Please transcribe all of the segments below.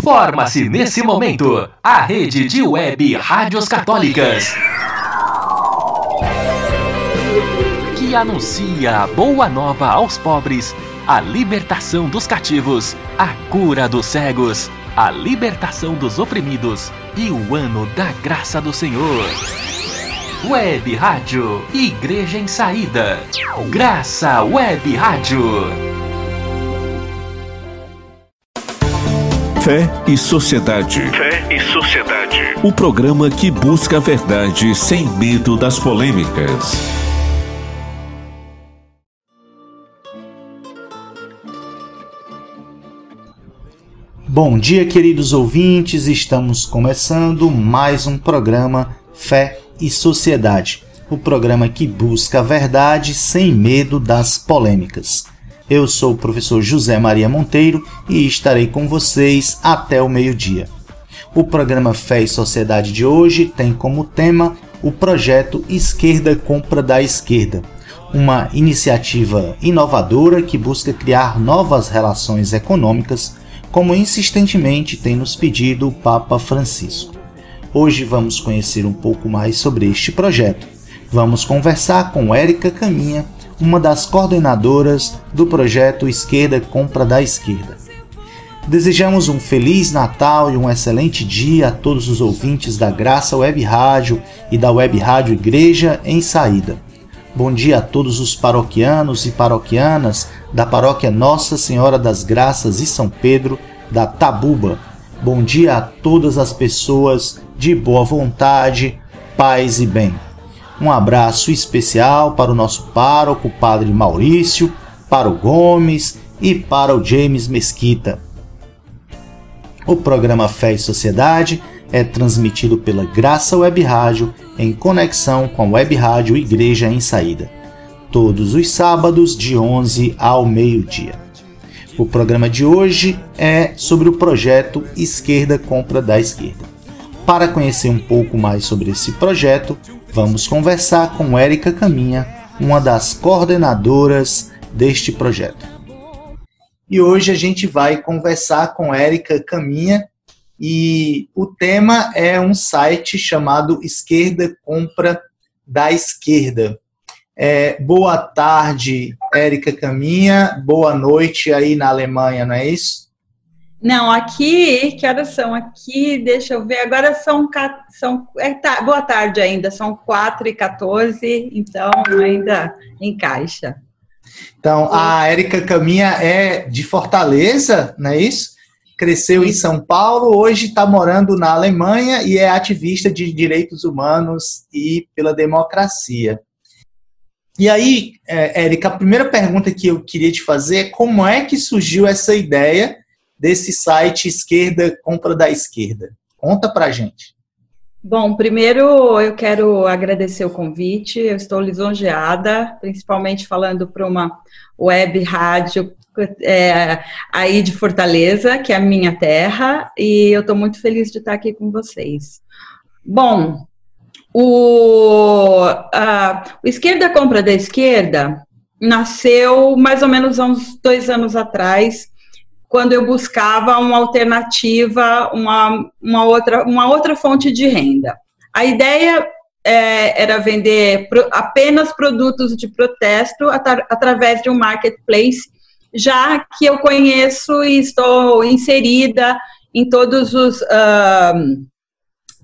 Forma-se nesse momento a rede de web rádios católicas que anuncia a boa nova aos pobres, a libertação dos cativos, a cura dos cegos, a libertação dos oprimidos e o ano da graça do Senhor. Web Rádio Igreja em Saída. Graça Web Rádio. Fé e Sociedade. Fé e Sociedade. O programa que busca a verdade sem medo das polêmicas. Bom dia, queridos ouvintes. Estamos começando mais um programa Fé e Sociedade. O programa que busca a verdade sem medo das polêmicas. Eu sou o professor José Maria Monteiro e estarei com vocês até o meio-dia. O programa Fé e Sociedade de hoje tem como tema o projeto Esquerda Compra da Esquerda, uma iniciativa inovadora que busca criar novas relações econômicas, como insistentemente tem nos pedido o Papa Francisco. Hoje vamos conhecer um pouco mais sobre este projeto. Vamos conversar com Érica Caminha, uma das coordenadoras do projeto Esquerda Compra da Esquerda. Desejamos um feliz Natal e um excelente dia a todos os ouvintes da Graça Web Rádio e da Web Rádio Igreja em Saída. Bom dia a todos os paroquianos e paroquianas da paróquia Nossa Senhora das Graças e São Pedro da Tabuba. Bom dia a todas as pessoas de boa vontade, paz e bem. Um abraço especial para o nosso pároco, Padre Maurício, para o Gomes e para o James Mesquita. O programa Fé e Sociedade é transmitido pela Graça Web Rádio em conexão com a Web Rádio Igreja em Saída, todos os sábados de 11 ao meio-dia. O programa de hoje é sobre o projeto Esquerda Compra da Esquerda. Para conhecer um pouco mais sobre esse projeto, vamos conversar com Érica Caminha, uma das coordenadoras deste projeto. E hoje a gente vai conversar com Érica Caminha e o tema é um site chamado Esquerda Compra da Esquerda. É, boa tarde, Érica Caminha. Boa noite aí na Alemanha, não é isso? Não, aqui, que horas são aqui? Deixa eu ver, agora são, são é, tá, boa tarde ainda, são 4 e 14, então ainda encaixa. Então, a Érica Caminha é de Fortaleza, não é isso? Cresceu em São Paulo, hoje está morando na Alemanha e é ativista de direitos humanos e pela democracia. E aí, é, Érica, a primeira pergunta que eu queria te fazer é como é que surgiu essa ideia desse site Esquerda Compra da Esquerda. Conta pra gente. Bom, primeiro eu quero agradecer o convite, eu estou lisonjeada, principalmente falando para uma web rádio é, aí de Fortaleza, que é a minha terra, e eu estou muito feliz de estar aqui com vocês. Bom, o, a, o Esquerda Compra da Esquerda nasceu mais ou menos há uns dois anos atrás, quando eu buscava uma alternativa, uma, uma, outra, uma outra fonte de renda. A ideia é, era vender pro, apenas produtos de protesto atra, através de um marketplace, já que eu conheço e estou inserida em todos os.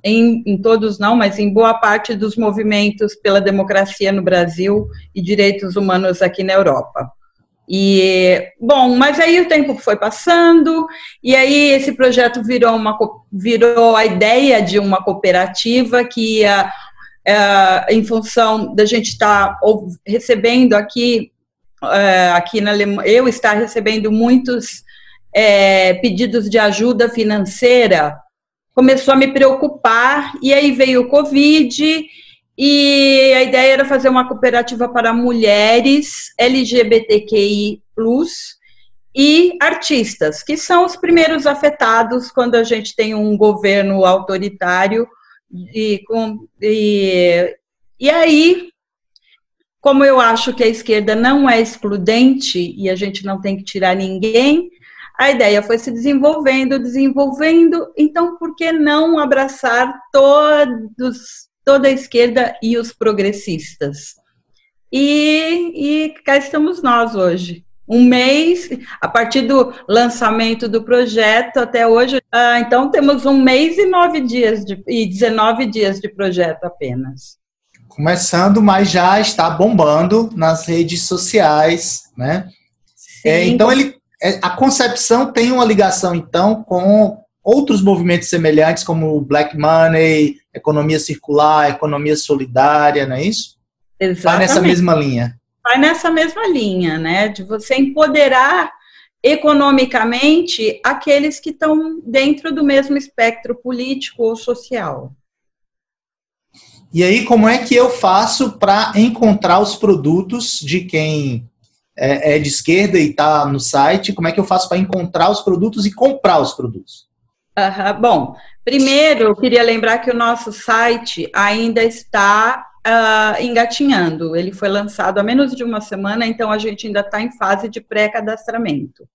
Em, em, todos não, mas em boa parte dos movimentos pela democracia no Brasil e direitos humanos aqui na Europa. E, bom, mas aí o tempo foi passando, e aí esse projeto virou, uma, virou a ideia de uma cooperativa que ia, é, em função da gente estar tá recebendo aqui, é, aqui na Alemanha, eu estar recebendo muitos é, pedidos de ajuda financeira, começou a me preocupar, e aí veio o Covid, e a ideia era fazer uma cooperativa para mulheres LGBTQI, e artistas, que são os primeiros afetados quando a gente tem um governo autoritário. E, com, e, e aí, como eu acho que a esquerda não é excludente e a gente não tem que tirar ninguém, a ideia foi se desenvolvendo, desenvolvendo, então por que não abraçar todos, toda a esquerda e os progressistas? E, e cá estamos nós hoje. Um mês, a partir do lançamento do projeto até hoje, ah, então temos um mês e nove dias de, e 19 dias de projeto apenas. Começando, mas já está bombando nas redes sociais, né? É, então ele é, a concepção tem uma ligação, então, com outros movimentos semelhantes, como Black Money, economia circular, economia solidária, não é isso? Exatamente. Vai nessa mesma linha. Vai nessa mesma linha, né? De você empoderar economicamente aqueles que estão dentro do mesmo espectro político ou social. E aí, como é que eu faço para encontrar os produtos de quem é, é de esquerda e está no site, como é que eu faço para encontrar os produtos e comprar os produtos? Uhum. Bom, primeiro eu queria lembrar que o nosso site ainda está uh, engatinhando. Ele foi lançado há menos de uma semana, então a gente ainda está em fase de pré-cadastramento.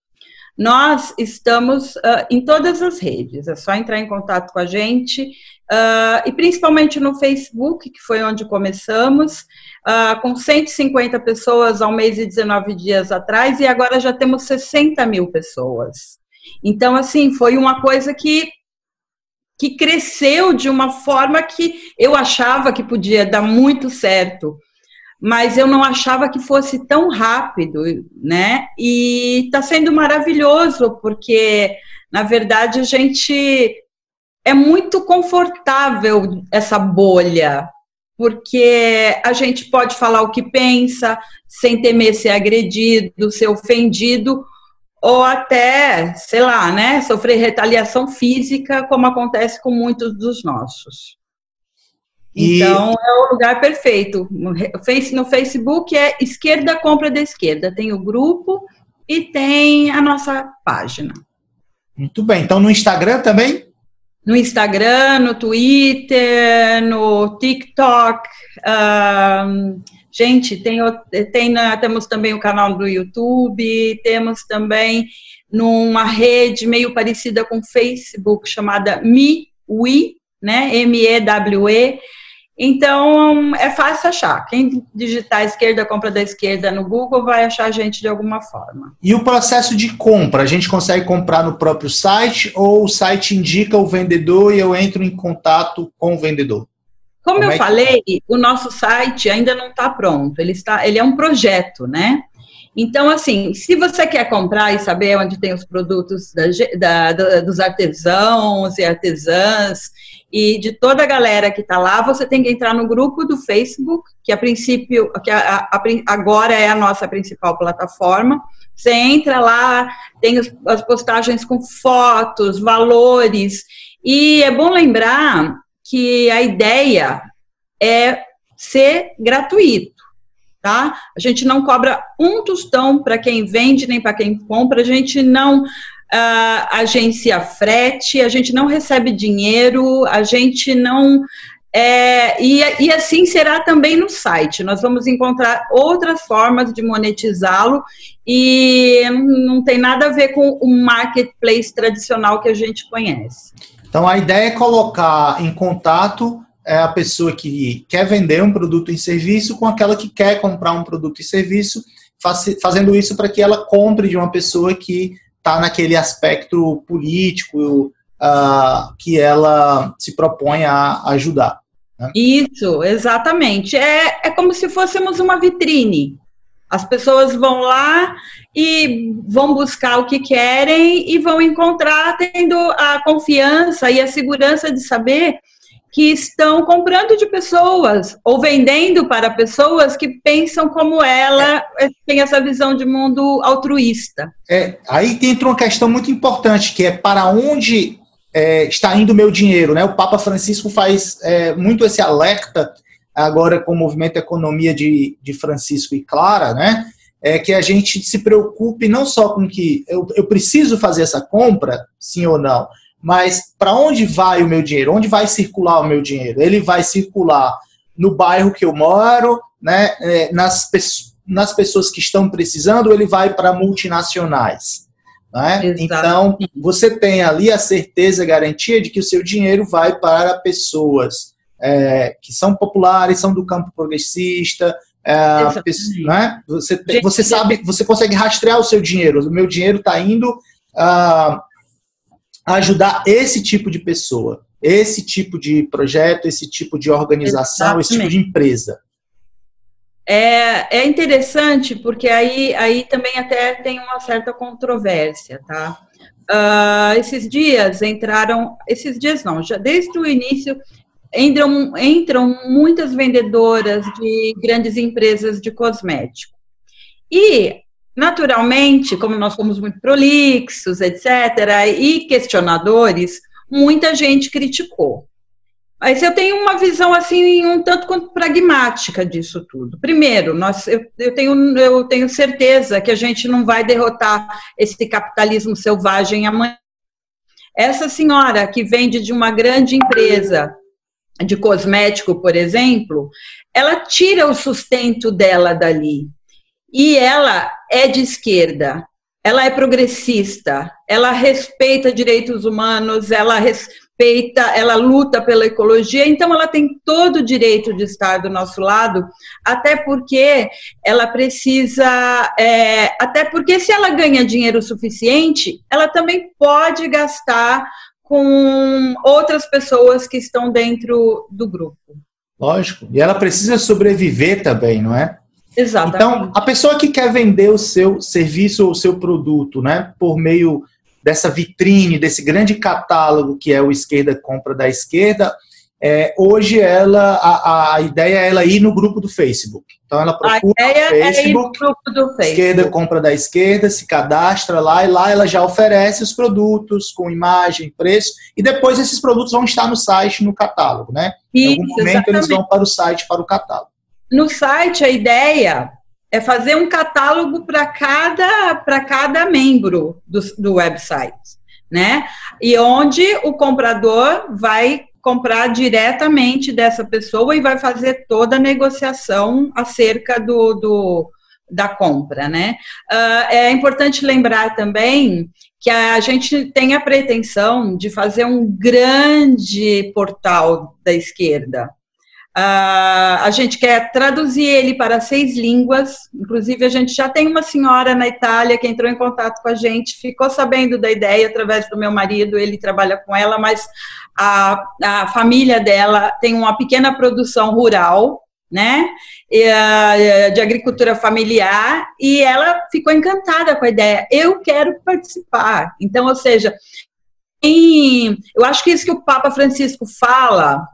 Nós estamos uh, em todas as redes, é só entrar em contato com a gente, uh, e principalmente no Facebook, que foi onde começamos uh, com 150 pessoas ao mês e 19 dias atrás, e agora já temos 60 mil pessoas. Então, assim, foi uma coisa que, que cresceu de uma forma que eu achava que podia dar muito certo, mas eu não achava que fosse tão rápido, né? E está sendo maravilhoso, porque, na verdade, a gente é muito confortável essa bolha, porque a gente pode falar o que pensa, sem temer ser agredido, ser ofendido, ou até, sei lá, né, sofrer retaliação física, como acontece com muitos dos nossos. E... Então, é o lugar perfeito. No Facebook é Esquerda Compra da Esquerda. Tem o grupo e tem a nossa página. Muito bem. Então, no Instagram também? No Instagram, no Twitter, no TikTok. Um, gente, tem, tem, temos também o canal do YouTube, temos também numa rede meio parecida com o Facebook, chamada MeWe, né? M-E-W-E. Então, é fácil achar. Quem digitar a esquerda, compra da esquerda no Google, vai achar a gente de alguma forma. E o processo de compra? A gente consegue comprar no próprio site ou o site indica o vendedor e eu entro em contato com o vendedor? Como, Como eu é falei, o nosso site ainda não está pronto. Ele, está, ele é um projeto, né? Então, assim, se você quer comprar e saber onde tem os produtos da, da, dos artesãos e artesãs e de toda a galera que está lá, você tem que entrar no grupo do Facebook, que a princípio, que a, a, agora é a nossa principal plataforma. Você entra lá, tem as postagens com fotos, valores, e é bom lembrar que a ideia é ser gratuito tá? A gente não cobra um tostão para quem vende nem para quem compra, a gente não uh, agencia frete, a gente não recebe dinheiro, a gente não. É, e, e assim será também no site. Nós vamos encontrar outras formas de monetizá-lo e não, tem nada a ver com o marketplace tradicional que a gente conhece. Então a ideia é colocar em contato é a pessoa que quer vender um produto e serviço com aquela que quer comprar um produto e serviço, fazendo isso para que ela compre de uma pessoa que está naquele aspecto político uh, que ela se propõe a ajudar. Né? Isso, exatamente. É, é como se fôssemos uma vitrine. As pessoas vão lá e vão buscar o que querem e vão encontrar tendo a confiança e a segurança de saber que estão comprando de pessoas ou vendendo para pessoas que pensam como ela, é. tem essa visão de mundo altruísta. É, aí entra uma questão muito importante, que é para onde é, está indo o meu dinheiro. Né? O Papa Francisco faz é, muito esse alerta agora com o movimento Economia de, de Francisco e Clara, né? é que a gente se preocupe não só com que eu, eu preciso fazer essa compra, sim ou não, mas para onde vai o meu dinheiro? Onde vai circular o meu dinheiro? Ele vai circular no bairro que eu moro, né, é, nas, nas pessoas que estão precisando, ele vai para multinacionais? Né? Então, você tem ali a certeza, a garantia de que o seu dinheiro vai para pessoas é, que são populares, são do campo progressista. É, né? Você, você sabe, você consegue rastrear o seu dinheiro. O meu dinheiro está indo uh, ajudar esse tipo de pessoa, esse tipo de projeto, esse tipo de organização, Exatamente. esse tipo de empresa. É, é interessante porque aí, aí também até tem uma certa controvérsia, tá? Uh, esses dias entraram, esses dias não, já desde o início entram, entram muitas vendedoras de grandes empresas de cosmético. E, naturalmente, como nós somos muito prolixos, etc., e questionadores, muita gente criticou. Mas eu tenho uma visão assim um tanto quanto pragmática disso tudo. Primeiro, nós, eu, eu, tenho, eu tenho certeza que a gente não vai derrotar esse capitalismo selvagem amanhã. Essa senhora que vende de uma grande empresa de cosmético, por exemplo, ela tira o sustento dela dali. E ela é de esquerda, ela é progressista, ela respeita direitos humanos, ela respeita ela luta pela ecologia, então ela tem todo o direito de estar do nosso lado, até porque ela precisa, é, até porque se ela ganha dinheiro suficiente, ela também pode gastar com outras pessoas que estão dentro do grupo. Lógico. E ela precisa sobreviver também, não é? Exatamente. Então, a pessoa que quer vender o seu serviço ou o seu produto, né, por meio dessa vitrine, desse grande catálogo que é o Esquerda Compra da Esquerda, é, hoje ela a, a, ideia é ela ir no grupo do Facebook. Então ela procura a ideia o Facebook, é ir no grupo do Facebook. Esquerda compra da esquerda, se cadastra lá e lá ela já oferece os produtos com imagem, preço e depois esses produtos vão estar no site, no catálogo, né? Isso, em algum momento exatamente. eles vão para o site, para o catálogo. No site a ideia é fazer um catálogo para cada, cada membro do, do website, né? E onde o comprador vai comprar diretamente dessa pessoa e vai fazer toda a negociação acerca do, do da compra, né? Uh, é importante lembrar também que a gente tem a pretensão de fazer um grande portal da esquerda, Uh, a gente quer traduzir ele para seis línguas. Inclusive, a gente já tem uma senhora na Itália que entrou em contato com a gente, ficou sabendo da ideia através do meu marido, ele trabalha com ela, mas a, a família dela tem uma pequena produção rural, né, de agricultura familiar, e ela ficou encantada com a ideia. Eu quero participar. Então, ou seja, em, eu acho que isso que o Papa Francisco fala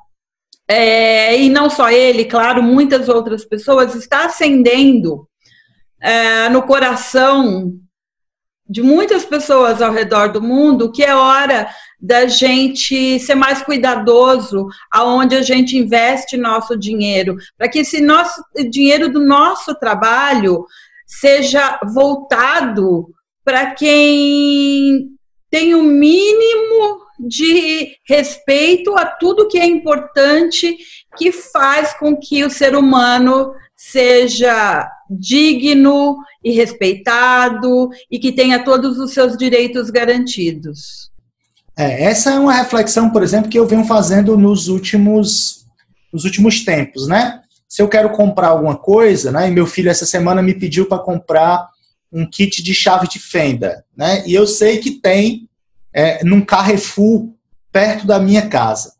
é, e não só ele, claro, muitas outras pessoas, está acendendo é, no coração de muitas pessoas ao redor do mundo que é hora da gente ser mais cuidadoso aonde a gente investe nosso dinheiro, para que esse nosso dinheiro do nosso trabalho seja voltado para quem tem o mínimo de respeito a tudo que é importante que faz com que o ser humano seja digno e respeitado e que tenha todos os seus direitos garantidos. É, essa é uma reflexão, por exemplo, que eu venho fazendo nos últimos, nos últimos tempos, né? Se eu quero comprar alguma coisa, né? E meu filho essa semana me pediu para comprar um kit de chave de fenda, né? E eu sei que tem é, num Carrefour perto da minha casa.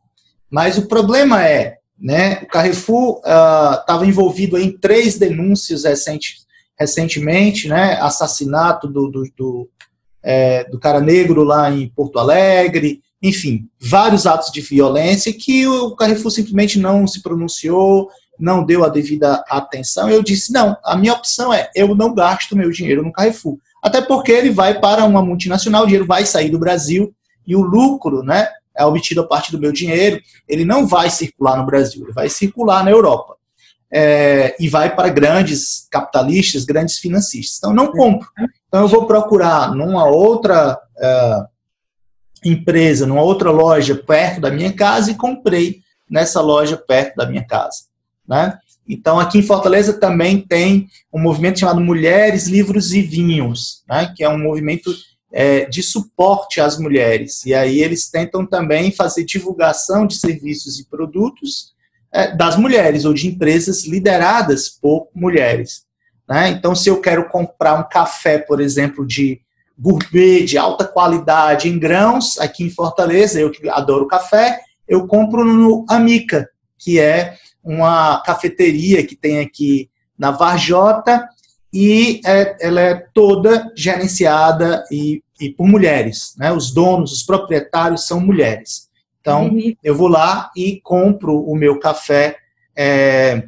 Mas o problema é, né, o Carrefour estava uh, envolvido em três denúncias recente, recentemente, né, assassinato do, do, do, é, do cara negro lá em Porto Alegre, enfim, vários atos de violência que o Carrefour simplesmente não se pronunciou, não deu a devida atenção. Eu disse, não, a minha opção é, eu não gasto meu dinheiro no Carrefour. Até porque ele vai para uma multinacional, o dinheiro vai sair do Brasil e o lucro, né, é obtido a partir do meu dinheiro, ele não vai circular no Brasil, ele vai circular na Europa. É, e vai para grandes capitalistas, grandes financistas. Então, não compro. Então, eu vou procurar numa outra uh, empresa, numa outra loja perto da minha casa e comprei nessa loja perto da minha casa. Né? Então, aqui em Fortaleza também tem um movimento chamado Mulheres, Livros e Vinhos, né, que é um movimento é, de suporte às mulheres. E aí eles tentam também fazer divulgação de serviços e produtos é, das mulheres ou de empresas lideradas por mulheres. Né? Então, se eu quero comprar um café, por exemplo, de gourmet, de alta qualidade, em grãos, aqui em Fortaleza, eu que adoro café, eu compro no Amica, que é uma cafeteria que tem aqui na Varjota, e é, ela é toda gerenciada e, e, por mulheres. Né? Os donos, os proprietários são mulheres. Então, uhum. eu vou lá e compro o meu café é,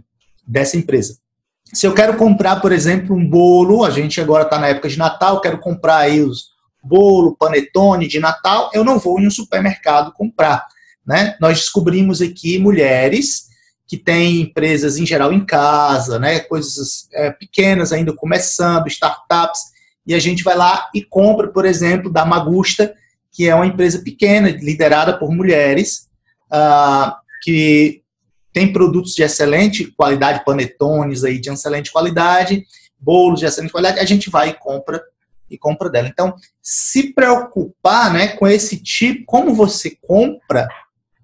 dessa empresa. Se eu quero comprar, por exemplo, um bolo, a gente agora está na época de Natal, quero comprar aí os bolo, panetone de Natal, eu não vou em um supermercado comprar. Né? Nós descobrimos aqui mulheres que têm empresas em geral em casa, né, coisas é, pequenas ainda começando, startups, e a gente vai lá e compra, por exemplo, da Magusta, que é uma empresa pequena, liderada por mulheres, uh, que tem produtos de excelente qualidade, panetones aí de excelente qualidade, bolos de excelente qualidade, a gente vai e compra e compra dela. Então, se preocupar, né, com esse tipo, como você compra,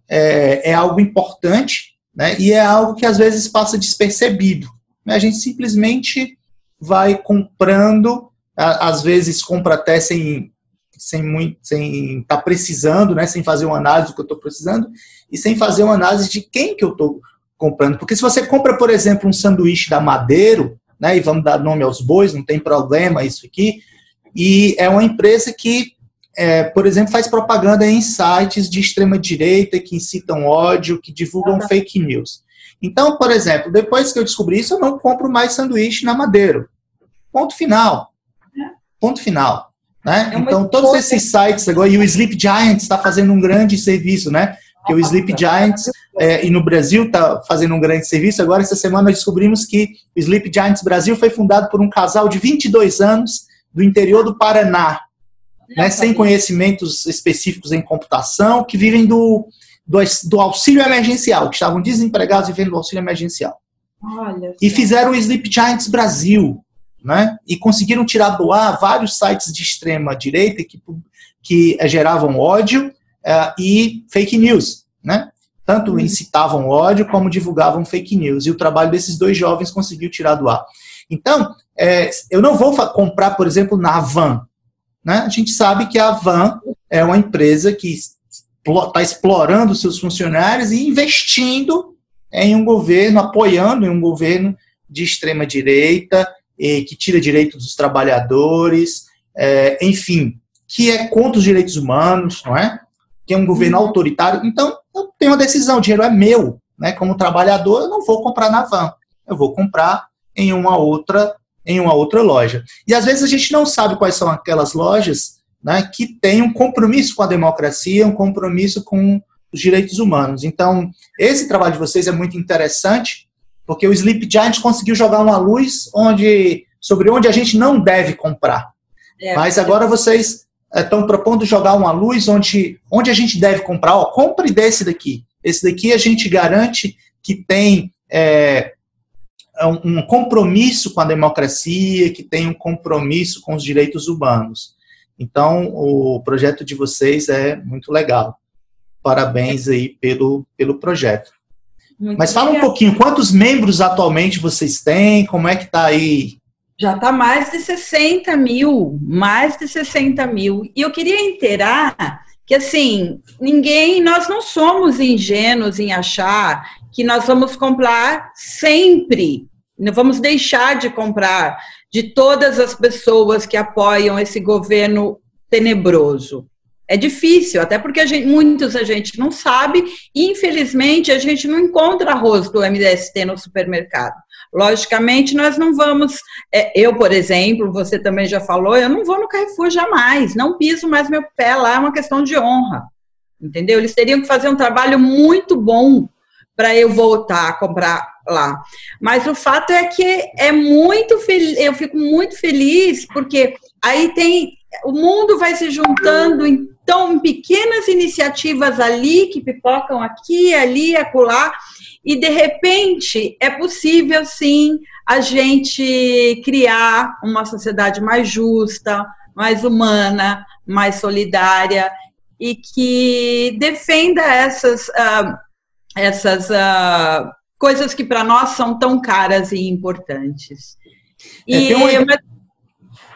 é, é algo importante né? E é algo que às vezes passa despercebido. Né? A gente simplesmente vai comprando, às vezes compra até sem sem muito, sem estar tá precisando, né? Sem fazer uma análise do que eu estou precisando e sem fazer uma análise de quem que eu estou comprando. Porque se você compra, por exemplo, um sanduíche da Madeiro, né? E vamos dar nome aos bois, não tem problema isso aqui. E é uma empresa que é, por exemplo, faz propaganda em sites de extrema direita que incitam ódio, que divulgam ah, fake news. Então, por exemplo, depois que eu descobri isso, eu não compro mais sanduíche na Madeiro. Ponto final. É. Ponto final. Né? É então, todos esses sites agora, e o Sleep Giants está fazendo um grande serviço, né? Porque o Sleep Giants, é, e no Brasil está fazendo um grande serviço. Agora, essa semana, nós descobrimos que o Sleep Giants Brasil foi fundado por um casal de 22 anos do interior do Paraná, né, sem conhecimentos específicos em computação, que vivem do, do, do, auxílio emergencial, que estavam desempregados e vivendo do auxílio emergencial. Olha, e fizeram o Sleep Giants Brasil, né? E conseguiram tirar do ar vários sites de extrema direita que, que eh, geravam ódio uh, e fake news, né? Tanto uhum. incitavam ódio como divulgavam fake news. E o trabalho desses dois jovens conseguiu tirar do ar. Então, é, eu não vou comprar, por exemplo, na Van, né? A gente sabe que a Van é uma empresa que está explorando seus funcionários e investindo em um governo, apoiando em um governo de extrema direita, que tira direitos dos trabalhadores, é, enfim, que é contra os direitos humanos, não é? Que é um governo uhum. autoritário. Então, eu tenho uma decisão, o dinheiro é meu, né? Como trabalhador, eu não vou comprar na Van, eu vou comprar em uma outra em uma outra loja. E às vezes a gente não sabe quais são aquelas lojas né, que têm um compromisso com a democracia, um compromisso com os direitos humanos. Então, esse trabalho de vocês é muito interessante, porque o Sleep Giant conseguiu jogar uma luz onde, sobre onde a gente não deve comprar. É, Mas agora vocês estão eh, propondo jogar uma luz onde, onde a gente deve comprar. Ó, compre desse daqui. Esse daqui a gente garante que tem é, é um compromisso com a democracia, que tem um compromisso com os direitos humanos. Então, o projeto de vocês é muito legal. Parabéns aí pelo, pelo projeto. Muito Mas fala um pouquinho, quantos membros atualmente vocês têm? Como é que está aí? Já está mais de 60 mil, mais de 60 mil. E eu queria inteirar que, assim, ninguém, nós não somos ingênuos em achar que nós vamos comprar sempre, não vamos deixar de comprar de todas as pessoas que apoiam esse governo tenebroso. É difícil, até porque a gente, muitos a gente não sabe, e infelizmente a gente não encontra arroz do MDST no supermercado. Logicamente, nós não vamos. É, eu, por exemplo, você também já falou, eu não vou no Carrefour jamais, não piso mais meu pé lá, é uma questão de honra. Entendeu? Eles teriam que fazer um trabalho muito bom para eu voltar a comprar lá. Mas o fato é que é muito feliz, eu fico muito feliz porque aí tem o mundo vai se juntando então pequenas iniciativas ali que pipocam aqui, ali, acolá, e de repente é possível sim a gente criar uma sociedade mais justa, mais humana, mais solidária e que defenda essas, uh, essas uh, coisas que para nós são tão caras e importantes. É, e, uma...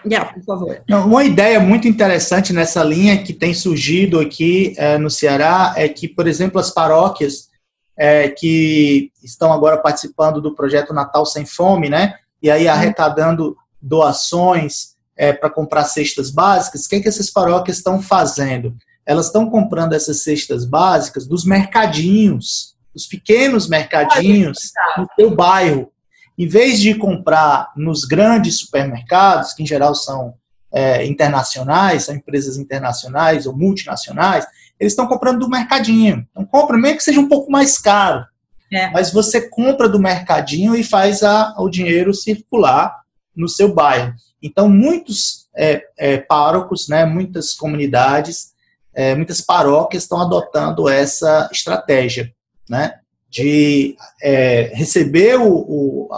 Yeah, por favor. Uma ideia muito interessante nessa linha que tem surgido aqui é, no Ceará é que, por exemplo, as paróquias é, que estão agora participando do projeto Natal Sem Fome, né? E aí uhum. arrecadando doações é, para comprar cestas básicas, o que, é que essas paróquias estão fazendo? Elas estão comprando essas cestas básicas dos mercadinhos, dos pequenos mercadinhos no seu bairro. Em vez de comprar nos grandes supermercados, que em geral são é, internacionais, são empresas internacionais ou multinacionais, eles estão comprando do mercadinho. Então, compra, mesmo que seja um pouco mais caro. É. Mas você compra do mercadinho e faz a, o dinheiro circular no seu bairro. Então, muitos é, é, párocos, né, muitas comunidades, é, muitas paróquias estão adotando essa estratégia, né, de é, receber o, o,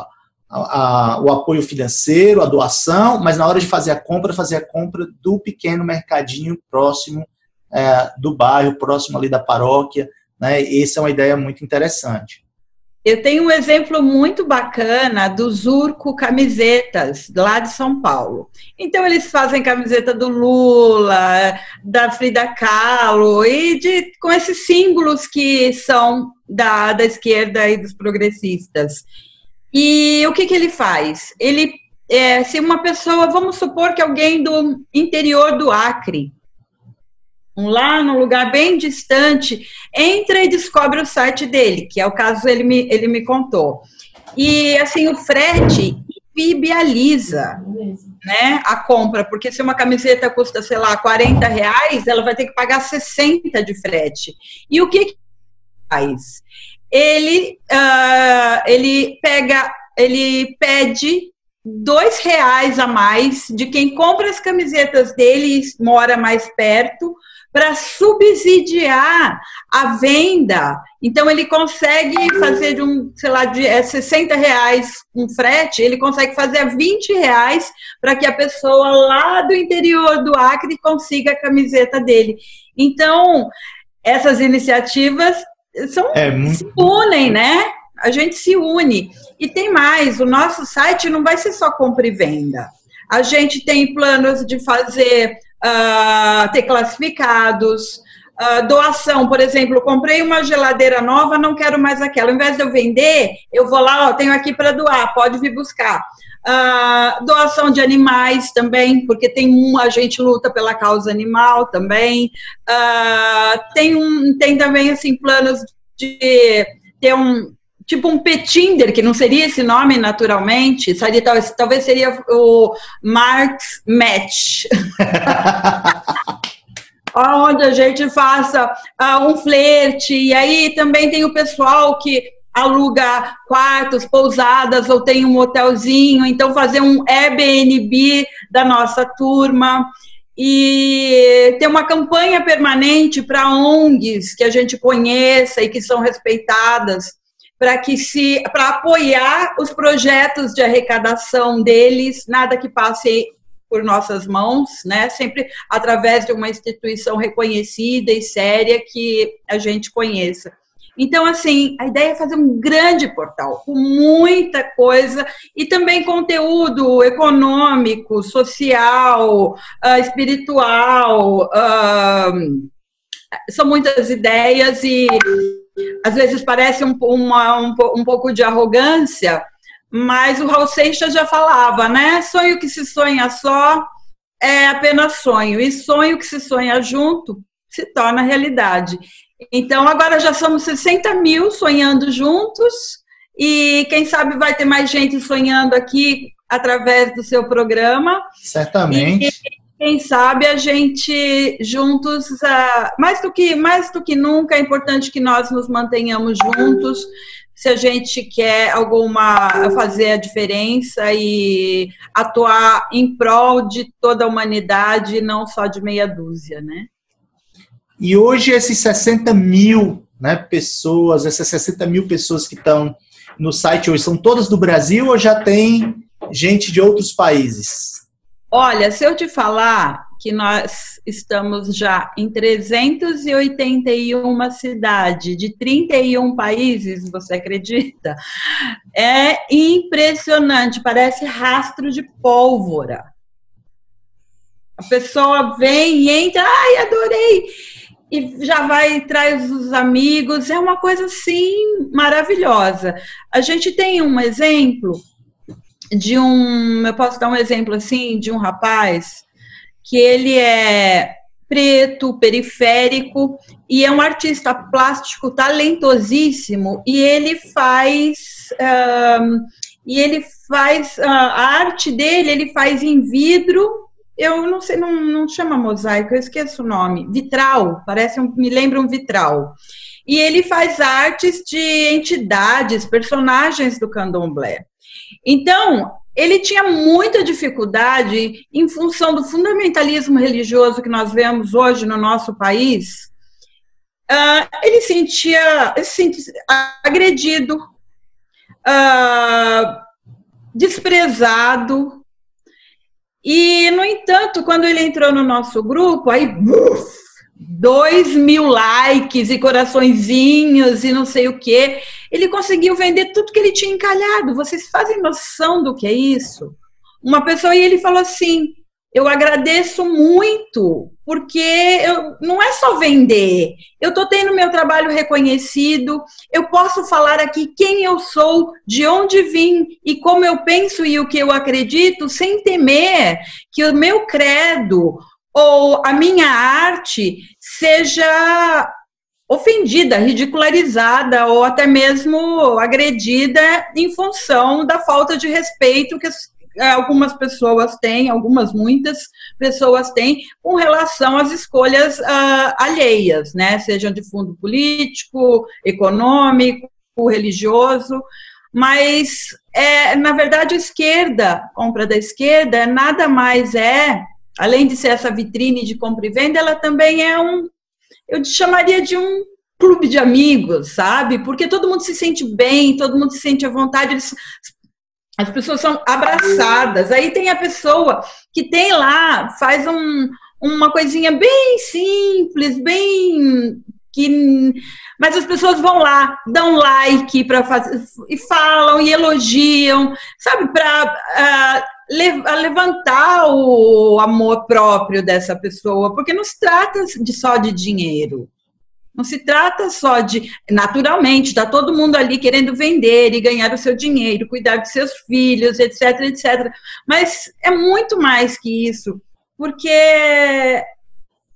a, a, o apoio financeiro, a doação, mas na hora de fazer a compra, fazer a compra do pequeno mercadinho próximo é, do bairro, próximo ali da paróquia. Né? Essa é uma ideia muito interessante. Eu tenho um exemplo muito bacana do Zurco Camisetas, lá de São Paulo. Então, eles fazem camiseta do Lula, da Frida Kahlo, e de, com esses símbolos que são da, da esquerda e dos progressistas. E o que, que ele faz? Ele, é, se uma pessoa, vamos supor que alguém do interior do Acre, lá num lugar bem distante, entra e descobre o site dele, que é o caso ele me, ele me contou. E assim, o frete viabiliza né, a compra, porque se uma camiseta custa, sei lá, 40 reais, ela vai ter que pagar 60 de frete. E o que, que faz? Ele, uh, ele pega, ele pede dois reais a mais de quem compra as camisetas dele e mora mais perto, para subsidiar a venda. Então, ele consegue fazer de um, sei lá, de é, 60 reais um frete, ele consegue fazer a 20 reais para que a pessoa lá do interior do Acre consiga a camiseta dele. Então, essas iniciativas são, é muito... se unem, né? A gente se une. E tem mais, o nosso site não vai ser só compra e venda. A gente tem planos de fazer uh, ter classificados, uh, doação, por exemplo, comprei uma geladeira nova, não quero mais aquela. Ao invés de eu vender, eu vou lá, ó, tenho aqui para doar, pode vir buscar. Uh, doação de animais também, porque tem um, a gente luta pela causa animal também. Uh, tem, um, tem também assim planos de ter um, tipo um petinder, que não seria esse nome naturalmente, seria, talvez, talvez seria o Marx Match. onde a gente faça uh, um flerte, e aí também tem o pessoal que aluga quartos, pousadas, ou tem um hotelzinho, então fazer um Airbnb da nossa turma, e ter uma campanha permanente para ONGs que a gente conheça e que são respeitadas, para que se para apoiar os projetos de arrecadação deles, nada que passe por nossas mãos, né? Sempre através de uma instituição reconhecida e séria que a gente conheça. Então, assim, a ideia é fazer um grande portal com muita coisa e também conteúdo econômico, social, uh, espiritual. Uh, são muitas ideias e às vezes parece um, uma, um, um pouco de arrogância, mas o Raul Seixas já falava, né? Sonho que se sonha só é apenas sonho, e sonho que se sonha junto se torna realidade. Então, agora já somos 60 mil sonhando juntos, e quem sabe vai ter mais gente sonhando aqui através do seu programa. Certamente. E, quem sabe a gente juntos, uh, mais do que mais do que nunca, é importante que nós nos mantenhamos juntos. Se a gente quer alguma fazer a diferença e atuar em prol de toda a humanidade, não só de meia dúzia, né? E hoje esses 60 mil né, pessoas, essas 60 mil pessoas que estão no site hoje, são todas do Brasil ou já tem gente de outros países? Olha, se eu te falar que nós estamos já em 381 cidades de 31 países, você acredita? É impressionante, parece rastro de pólvora. A pessoa vem e entra, ai, adorei! E já vai traz os amigos, é uma coisa assim maravilhosa. A gente tem um exemplo de um, eu posso dar um exemplo assim, de um rapaz que ele é preto, periférico e é um artista plástico talentosíssimo e ele faz um, e ele faz a arte dele ele faz em vidro eu não sei não, não chama mosaico eu esqueço o nome vitral parece um, me lembra um vitral e ele faz artes de entidades personagens do candomblé então ele tinha muita dificuldade em função do fundamentalismo religioso que nós vemos hoje no nosso país. Uh, ele sentia, se sentia agredido, uh, desprezado. E, no entanto, quando ele entrou no nosso grupo, aí, uf, dois mil likes e coraçõezinhos e não sei o que. Ele conseguiu vender tudo que ele tinha encalhado. Vocês fazem noção do que é isso? Uma pessoa, e ele falou assim: Eu agradeço muito, porque eu, não é só vender, eu estou tendo meu trabalho reconhecido, eu posso falar aqui quem eu sou, de onde vim e como eu penso e o que eu acredito, sem temer que o meu credo ou a minha arte seja ofendida, ridicularizada ou até mesmo agredida em função da falta de respeito que algumas pessoas têm, algumas muitas pessoas têm com relação às escolhas uh, alheias, né? Sejam de fundo político, econômico, religioso, mas é, na verdade a esquerda, compra da esquerda, é nada mais é além de ser essa vitrine de compra e venda, ela também é um, eu chamaria de um clube de amigos, sabe? Porque todo mundo se sente bem, todo mundo se sente à vontade, eles, as pessoas são abraçadas. Aí tem a pessoa que tem lá, faz um, uma coisinha bem simples, bem que mas as pessoas vão lá, dão like para fazer e falam e elogiam, sabe, para uh, ah, levantar o amor próprio dessa pessoa, porque não se trata de só de dinheiro. Não se trata só de, naturalmente, está todo mundo ali querendo vender e ganhar o seu dinheiro, cuidar dos seus filhos, etc, etc. Mas é muito mais que isso, porque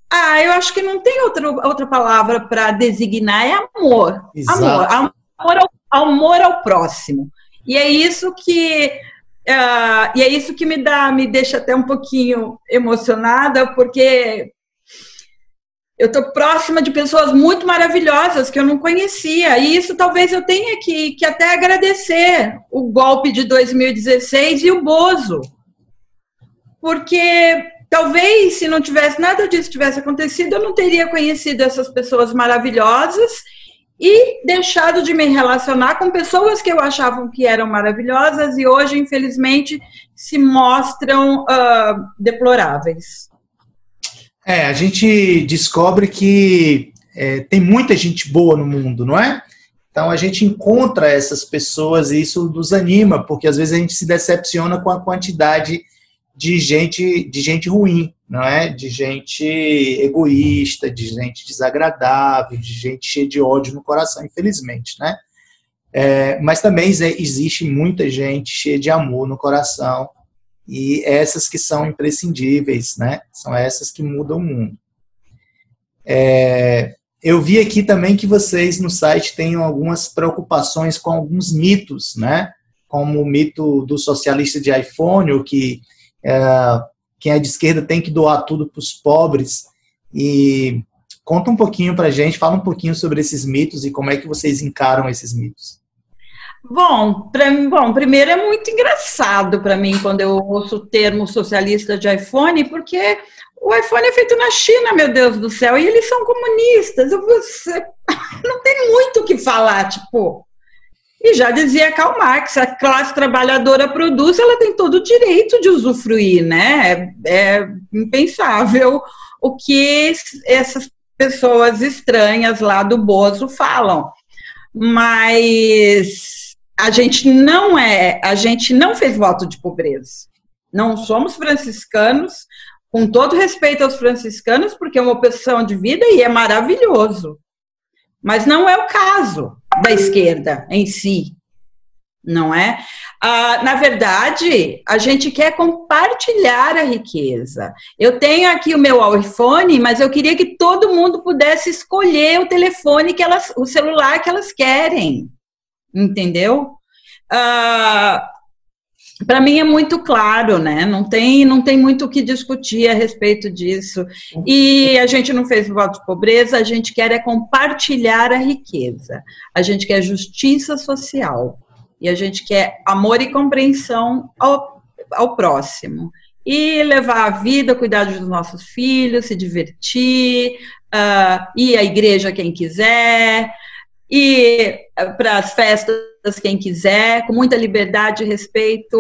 ah, eu acho que não tem outra, outra palavra para designar, é amor. Exato. Amor, amor ao, amor ao próximo. E é isso que Uh, e é isso que me dá, me deixa até um pouquinho emocionada, porque eu estou próxima de pessoas muito maravilhosas que eu não conhecia. E isso talvez eu tenha que, que até agradecer o golpe de 2016 e o Bozo. Porque talvez se não tivesse nada disso tivesse acontecido, eu não teria conhecido essas pessoas maravilhosas e deixado de me relacionar com pessoas que eu achava que eram maravilhosas e hoje, infelizmente, se mostram uh, deploráveis. É, a gente descobre que é, tem muita gente boa no mundo, não é? Então a gente encontra essas pessoas e isso nos anima, porque às vezes a gente se decepciona com a quantidade de gente, de gente ruim não é? De gente egoísta, de gente desagradável, de gente cheia de ódio no coração, infelizmente, né? É, mas também existe muita gente cheia de amor no coração e essas que são imprescindíveis, né? São essas que mudam o mundo. É, eu vi aqui também que vocês no site têm algumas preocupações com alguns mitos, né? Como o mito do socialista de iPhone, o que é, quem é de esquerda tem que doar tudo para os pobres. E conta um pouquinho para a gente, fala um pouquinho sobre esses mitos e como é que vocês encaram esses mitos. Bom, pra, bom, primeiro é muito engraçado para mim quando eu ouço o termo socialista de iPhone, porque o iPhone é feito na China, meu Deus do céu, e eles são comunistas. Eu, você, não tem muito o que falar, tipo. E já dizia Karl Marx, a classe trabalhadora produz, ela tem todo o direito de usufruir, né? É, é impensável o que essas pessoas estranhas lá do Bozo falam. Mas a gente não é, a gente não fez voto de pobreza. Não somos franciscanos, com todo respeito aos franciscanos, porque é uma opção de vida e é maravilhoso. Mas não é o caso da esquerda em si, não é? Ah, na verdade, a gente quer compartilhar a riqueza. Eu tenho aqui o meu iPhone, mas eu queria que todo mundo pudesse escolher o telefone que elas, o celular que elas querem, entendeu? Ah, para mim é muito claro, né? Não tem, não tem muito o que discutir a respeito disso. E a gente não fez voto de pobreza, a gente quer é compartilhar a riqueza. A gente quer justiça social. E a gente quer amor e compreensão ao, ao próximo. E levar a vida, cuidar dos nossos filhos, se divertir, uh, ir à igreja quem quiser, ir para as festas quem quiser, com muita liberdade e respeito.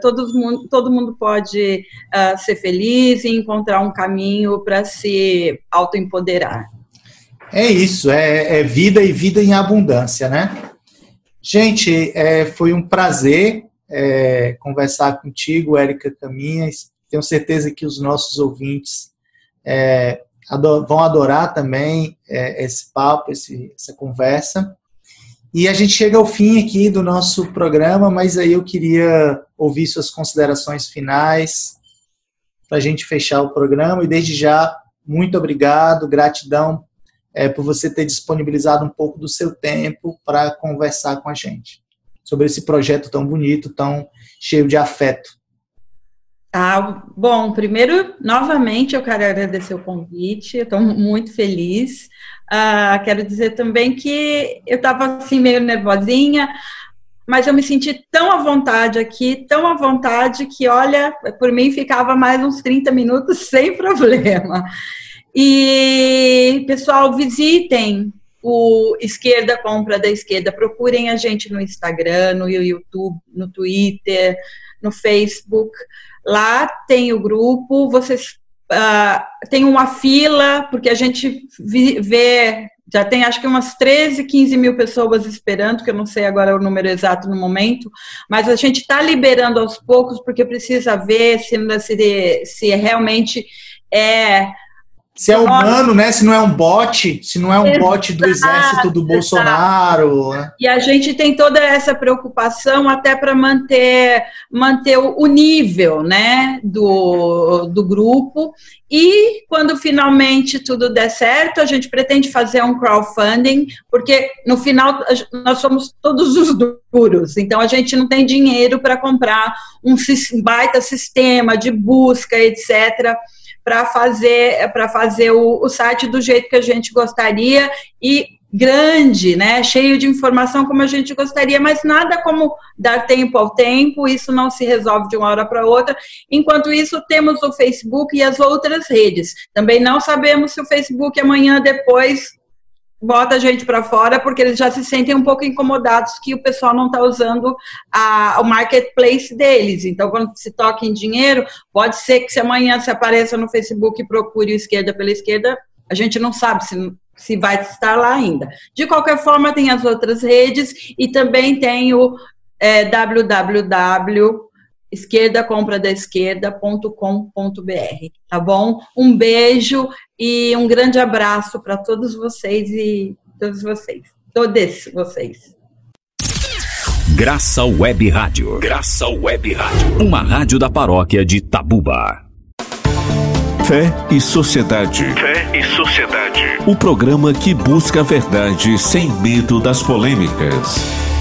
Todo mundo, todo mundo pode uh, ser feliz e encontrar um caminho para se autoempoderar. É isso, é, é, vida e vida em abundância, né? Gente, é, foi um prazer é, conversar contigo, Érica Caminhas. Tenho certeza que os nossos ouvintes é, ador vão adorar também é, esse papo, esse, essa conversa. E a gente chega ao fim aqui do nosso programa, mas aí eu queria ouvir suas considerações finais para a gente fechar o programa. E desde já, muito obrigado, gratidão é, por você ter disponibilizado um pouco do seu tempo para conversar com a gente sobre esse projeto tão bonito, tão cheio de afeto. Ah, bom, primeiro, novamente, eu quero agradecer o convite, estou muito feliz. Ah, quero dizer também que eu estava assim meio nervosinha, mas eu me senti tão à vontade aqui, tão à vontade, que olha, por mim ficava mais uns 30 minutos sem problema. E, pessoal, visitem o Esquerda Compra da Esquerda, procurem a gente no Instagram, no YouTube, no Twitter, no Facebook. Lá tem o grupo, vocês uh, tem uma fila, porque a gente vê, já tem acho que umas 13, 15 mil pessoas esperando, que eu não sei agora o número exato no momento, mas a gente está liberando aos poucos, porque precisa ver se, se, se realmente é se é humano, né? Se não é um bot, se não é um exato, bot do exército do Bolsonaro. Né? E a gente tem toda essa preocupação até para manter, manter o nível né, do, do grupo. E quando finalmente tudo der certo, a gente pretende fazer um crowdfunding, porque no final nós somos todos os duros, então a gente não tem dinheiro para comprar um baita sistema de busca, etc para fazer para fazer o, o site do jeito que a gente gostaria e grande, né, cheio de informação como a gente gostaria, mas nada como dar tempo ao tempo, isso não se resolve de uma hora para outra. Enquanto isso, temos o Facebook e as outras redes. Também não sabemos se o Facebook amanhã depois bota a gente para fora porque eles já se sentem um pouco incomodados que o pessoal não está usando a, o marketplace deles. Então, quando se toca em dinheiro, pode ser que se amanhã se apareça no Facebook e procure esquerda pela esquerda, a gente não sabe se, se vai estar lá ainda. De qualquer forma, tem as outras redes e também tem o é, www esquerda compra da esquerda.com.br, tá bom? Um beijo e um grande abraço para todos vocês e todos vocês, todos vocês. Graça Web Rádio. Graça Web Rádio. Uma rádio da paróquia de Tabuba. Fé e Sociedade. Fé e Sociedade. O programa que busca a verdade sem medo das polêmicas.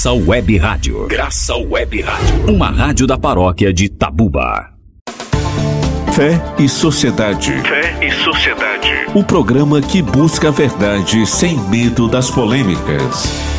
Graça Web Rádio. Graça Web Rádio. Uma rádio da paróquia de Tabuba. Fé e Sociedade. Fé e Sociedade. O programa que busca a verdade sem medo das polêmicas.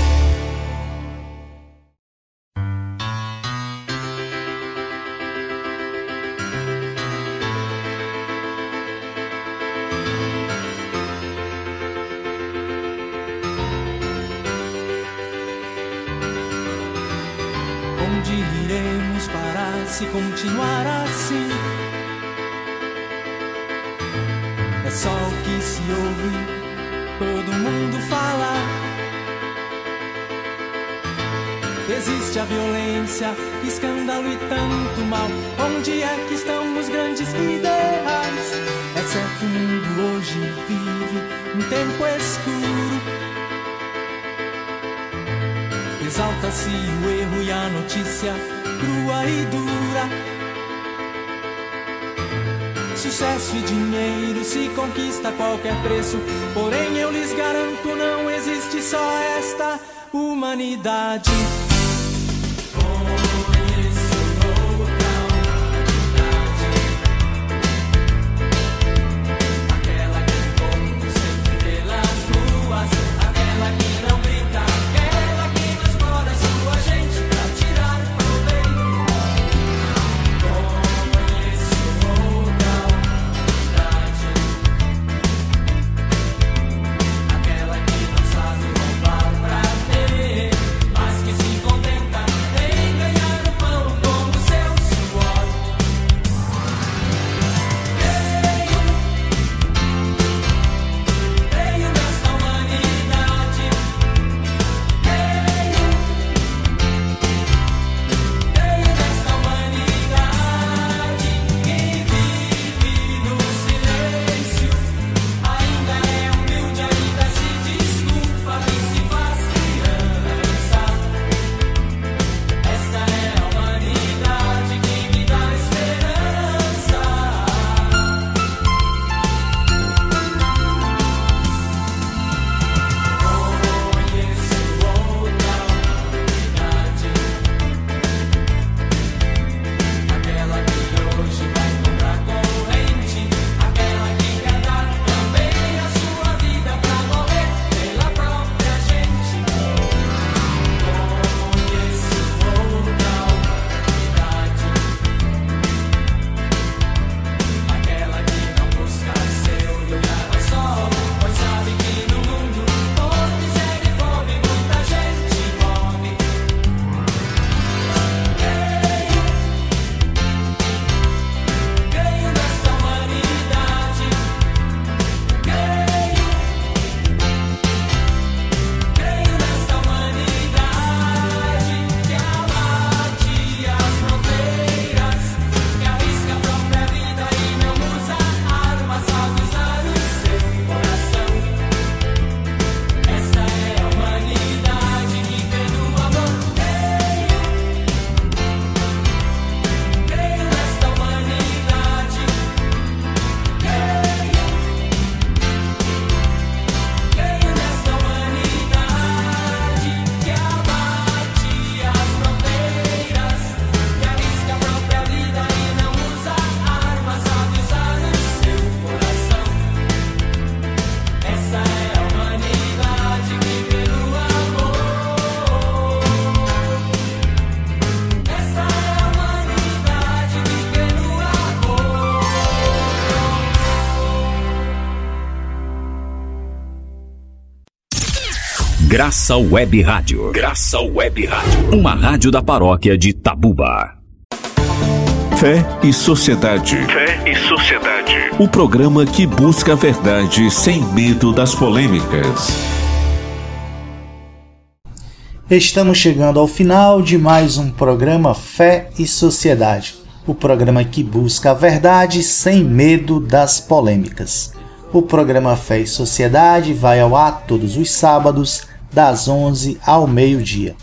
Graça Web Rádio. Graça Web Rádio. Uma rádio da paróquia de Tabuba. Fé e Sociedade. Fé e Sociedade. O programa que busca a verdade sem medo das polêmicas. Estamos chegando ao final de mais um programa Fé e Sociedade. O programa que busca a verdade sem medo das polêmicas. O programa Fé e Sociedade vai ao ar todos os sábados das 11 ao meio-dia.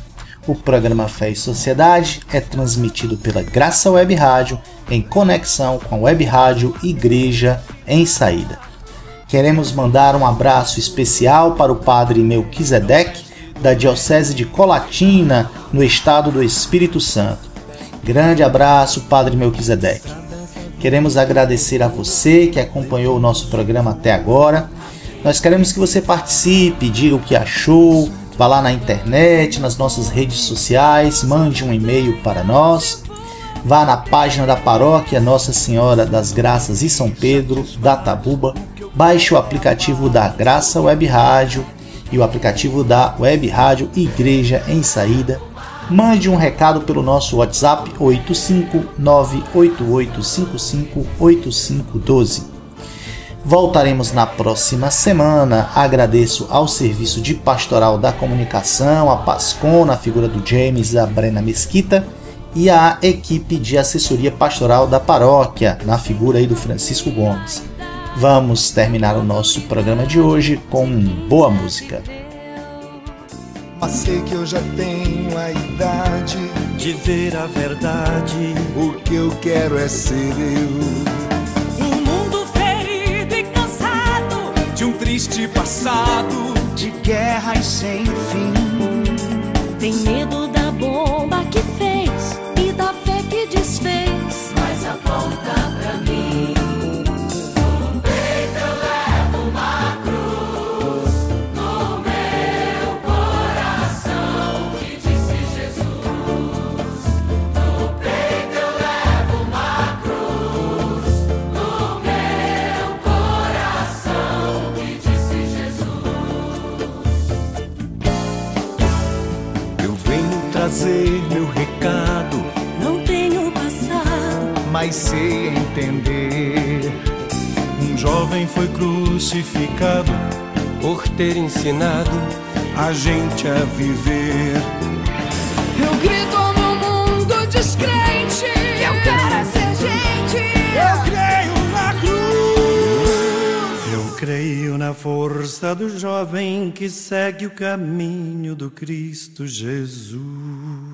O programa Fé e Sociedade é transmitido pela Graça Web Rádio em conexão com a Web Rádio Igreja em Saída. Queremos mandar um abraço especial para o Padre Melquisedeque, da Diocese de Colatina, no estado do Espírito Santo. Grande abraço, Padre Melquisedeque. Queremos agradecer a você que acompanhou o nosso programa até agora nós queremos que você participe, diga o que achou, vá lá na internet, nas nossas redes sociais, mande um e-mail para nós. Vá na página da paróquia Nossa Senhora das Graças e São Pedro, da Tabuba, baixe o aplicativo da Graça Web Rádio e o aplicativo da Web Rádio Igreja em Saída. Mande um recado pelo nosso WhatsApp 85988558512. Voltaremos na próxima semana. Agradeço ao Serviço de Pastoral da Comunicação, a Pascon, na figura do James, a Brena Mesquita, e a equipe de assessoria pastoral da paróquia, na figura aí do Francisco Gomes. Vamos terminar o nosso programa de hoje com boa música. Mas sei que eu já tenho a idade de ver a verdade. O que eu quero é ser eu. Triste passado de guerras sem fim. Tem medo da bomba que mas sei entender. Um jovem foi crucificado por ter ensinado A gente a viver. Eu grito no mundo descrente que eu quero ser gente. Eu creio na cruz. Eu creio na força do jovem que segue o caminho do Cristo Jesus.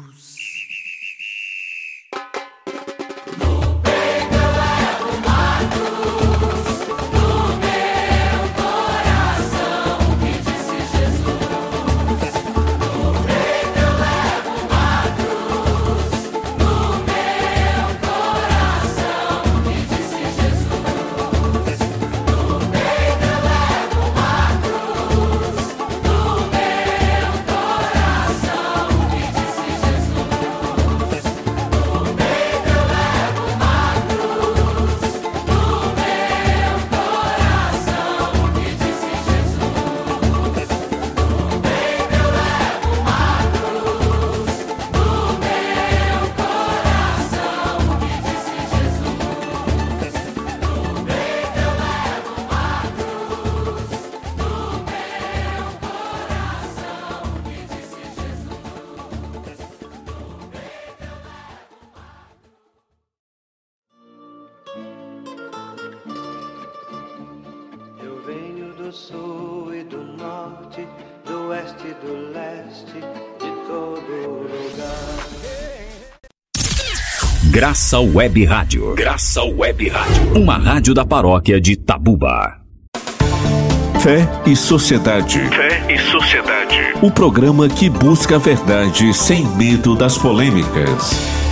Graça Web Rádio. Graça Web Rádio. Uma rádio da paróquia de Tabuba. Fé e Sociedade. Fé e Sociedade. O programa que busca a verdade sem medo das polêmicas.